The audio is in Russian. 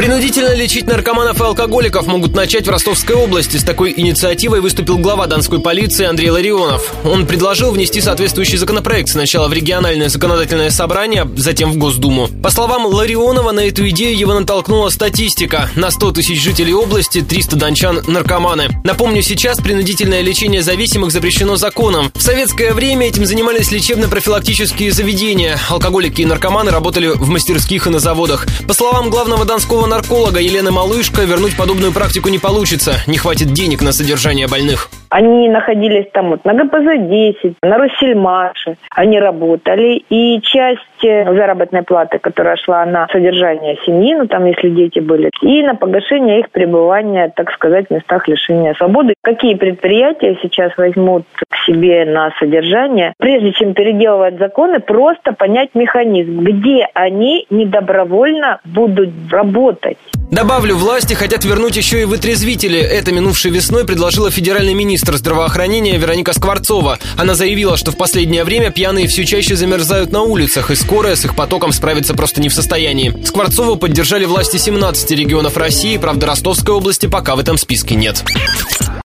Принудительно лечить наркоманов и алкоголиков могут начать в Ростовской области. С такой инициативой выступил глава Донской полиции Андрей Ларионов. Он предложил внести соответствующий законопроект сначала в региональное законодательное собрание, затем в Госдуму. По словам Ларионова, на эту идею его натолкнула статистика. На 100 тысяч жителей области 300 дончан – наркоманы. Напомню, сейчас принудительное лечение зависимых запрещено законом. В советское время этим занимались лечебно-профилактические заведения. Алкоголики и наркоманы работали в мастерских и на заводах. По словам главного донского нарколога Елены Малышко вернуть подобную практику не получится. Не хватит денег на содержание больных. Они находились там вот на ГПЗ-10, на Россельмаше. Они работали. И часть э, заработной платы, которая шла на содержание семьи, ну там, если дети были, и на погашение их пребывания, так сказать, в местах лишения свободы. Какие предприятия сейчас возьмут к себе на содержание? Прежде чем переделывать законы, просто понять механизм, где они недобровольно будут работать. Добавлю, власти хотят вернуть еще и вытрезвители. Это минувшей весной предложила федеральный министр здравоохранения Вероника Скворцова. Она заявила, что в последнее время пьяные все чаще замерзают на улицах, и скорая с их потоком справиться просто не в состоянии. Скворцову поддержали власти 17 регионов России, правда, Ростовской области пока в этом списке нет.